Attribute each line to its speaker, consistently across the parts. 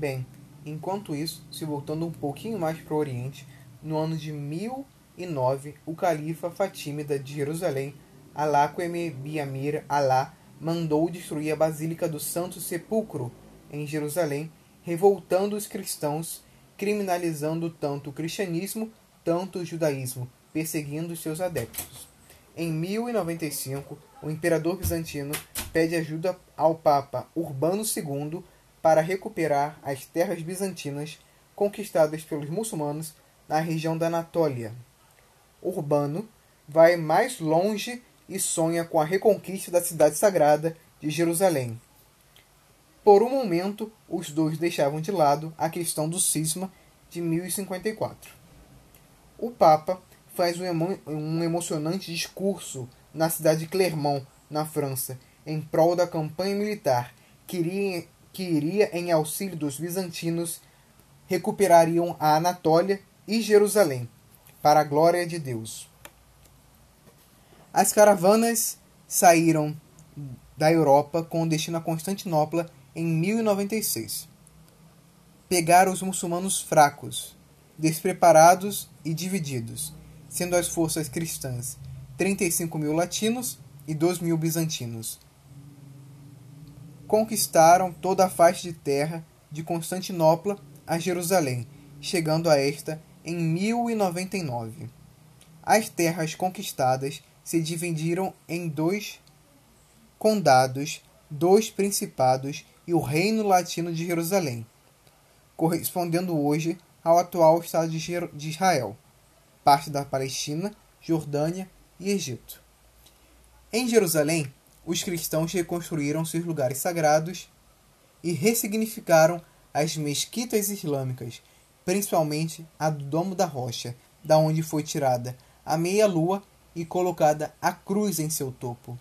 Speaker 1: Bem, enquanto isso, se voltando um pouquinho mais para o Oriente, no ano de 1009, o califa Fatímida de Jerusalém, Alaqueme Biamir Alá, mandou destruir a Basílica do Santo Sepulcro, em Jerusalém, revoltando os cristãos, criminalizando tanto o cristianismo, tanto o judaísmo, perseguindo seus adeptos. Em 1095, o imperador bizantino pede ajuda ao Papa Urbano II para recuperar as terras bizantinas conquistadas pelos muçulmanos na região da Anatólia. Urbano vai mais longe e sonha com a reconquista da cidade sagrada de Jerusalém. Por um momento, os dois deixavam de lado a questão do cisma de 1054. O Papa faz um, emo um emocionante discurso na cidade de Clermont, na França, em prol da campanha militar que iria, que iria em auxílio dos bizantinos recuperariam a Anatólia e Jerusalém, para a glória de Deus. As caravanas saíram da Europa com destino a Constantinopla em 1096. Pegaram os muçulmanos fracos, despreparados e divididos, sendo as forças cristãs 35 mil latinos e 2 mil bizantinos. Conquistaram toda a faixa de terra de Constantinopla a Jerusalém, chegando a esta em 1099. As terras conquistadas se dividiram em dois condados, dois principados e o Reino Latino de Jerusalém, correspondendo hoje ao atual Estado de Israel, parte da Palestina, Jordânia e Egito. Em Jerusalém, os cristãos reconstruíram seus lugares sagrados e ressignificaram as mesquitas islâmicas, principalmente a do Domo da Rocha, da onde foi tirada a meia-lua e colocada a cruz em seu topo.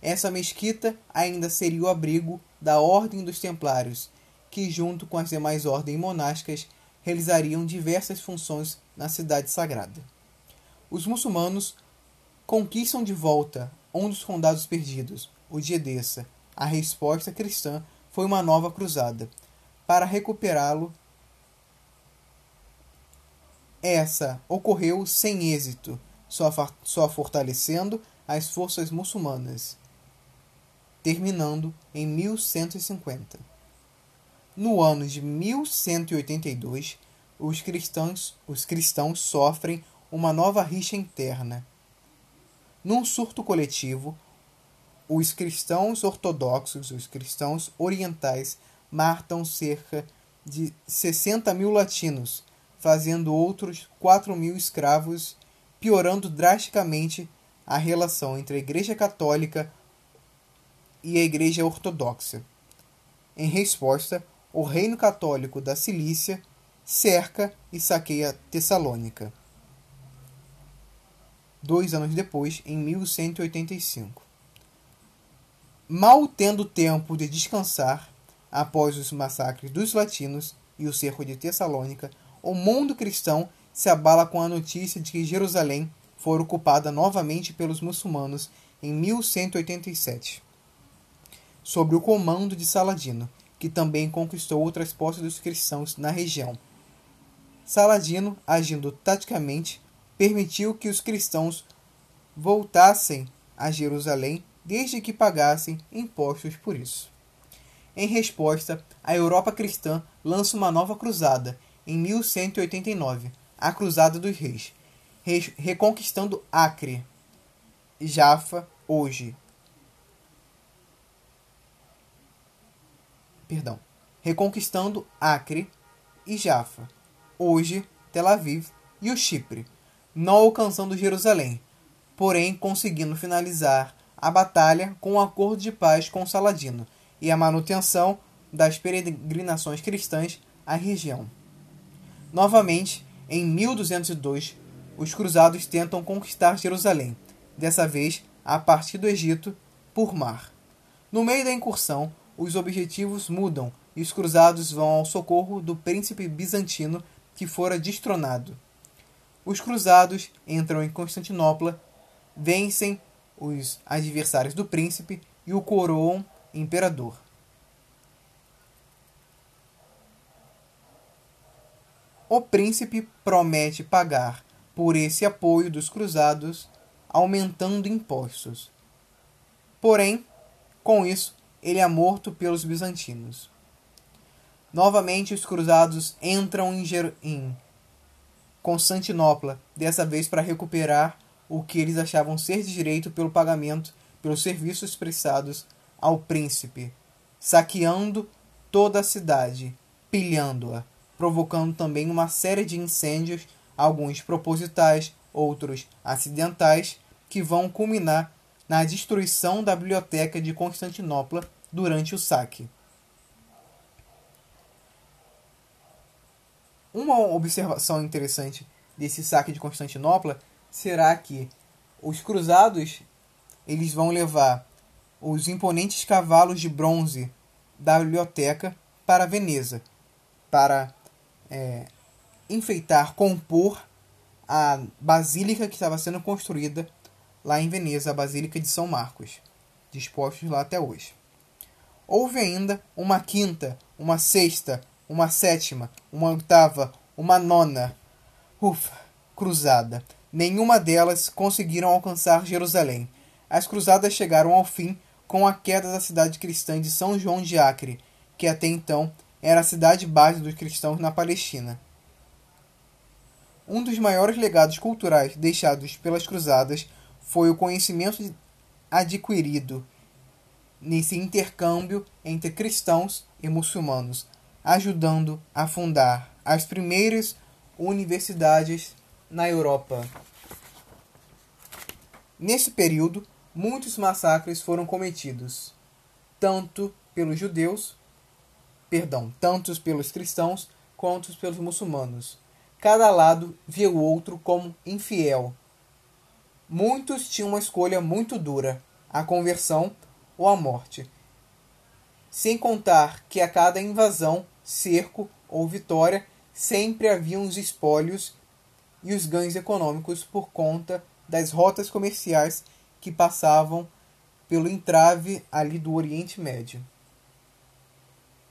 Speaker 1: Essa mesquita ainda seria o abrigo da Ordem dos Templários, que, junto com as demais ordens monásticas, realizariam diversas funções na cidade sagrada. Os muçulmanos conquistam de volta um dos condados perdidos, o de Edessa. A resposta cristã foi uma nova cruzada. Para recuperá-lo, essa ocorreu sem êxito, só, só fortalecendo as forças muçulmanas, terminando em 1150. No ano de 1182, os cristãos, os cristãos sofrem uma nova rixa interna. Num surto coletivo, os cristãos ortodoxos, os cristãos orientais, matam cerca de 60 mil latinos, fazendo outros 4 mil escravos, piorando drasticamente a relação entre a Igreja Católica e a Igreja Ortodoxa. Em resposta, o Reino Católico da Cilícia cerca e saqueia Tessalônica. Dois anos depois, em 1185. Mal tendo tempo de descansar, após os massacres dos latinos e o cerco de Tessalônica, o mundo cristão se abala com a notícia de que Jerusalém foi ocupada novamente pelos muçulmanos em 1187, sob o comando de Saladino, que também conquistou outras posses dos cristãos na região. Saladino, agindo taticamente, permitiu que os cristãos voltassem a Jerusalém desde que pagassem impostos por isso. Em resposta, a Europa cristã lança uma nova cruzada em 1189, a Cruzada dos Reis, reconquistando Acre, Jaffa, hoje. Perdão. Reconquistando Acre e Jaffa, hoje Tel Aviv e o Chipre, não alcançando Jerusalém, porém conseguindo finalizar a batalha com um acordo de paz com Saladino e a manutenção das peregrinações cristãs à região. Novamente, em 1202, os cruzados tentam conquistar Jerusalém, dessa vez a partir do Egito, por mar. No meio da incursão, os objetivos mudam e os cruzados vão ao socorro do príncipe bizantino que fora destronado. Os cruzados entram em Constantinopla, vencem os adversários do príncipe e o coroam imperador. O príncipe promete pagar por esse apoio dos cruzados, aumentando impostos. Porém, com isso, ele é morto pelos bizantinos. Novamente, os cruzados entram em, Jer em Constantinopla, dessa vez para recuperar o que eles achavam ser de direito pelo pagamento pelos serviços prestados ao príncipe, saqueando toda a cidade, pilhando-a, provocando também uma série de incêndios, alguns propositais, outros acidentais, que vão culminar na destruição da biblioteca de Constantinopla durante o saque. Uma observação interessante desse saque de Constantinopla será que os cruzados eles vão levar os imponentes cavalos de bronze da biblioteca para Veneza, para é, enfeitar, compor a basílica que estava sendo construída lá em Veneza, a Basílica de São Marcos, dispostos lá até hoje. Houve ainda uma quinta, uma sexta, uma sétima, uma oitava, uma nona, ufa, cruzada. Nenhuma delas conseguiram alcançar Jerusalém. As cruzadas chegaram ao fim com a queda da cidade cristã de São João de Acre, que até então era a cidade base dos cristãos na Palestina. Um dos maiores legados culturais deixados pelas cruzadas foi o conhecimento adquirido nesse intercâmbio entre cristãos e muçulmanos, ajudando a fundar as primeiras universidades na Europa. Nesse período, muitos massacres foram cometidos, tanto pelos judeus, perdão, tanto pelos cristãos quanto pelos muçulmanos. Cada lado via o outro como infiel. Muitos tinham uma escolha muito dura: a conversão ou a morte. Sem contar que a cada invasão, cerco ou vitória sempre havia os espólios e os ganhos econômicos por conta das rotas comerciais que passavam pelo entrave ali do Oriente Médio.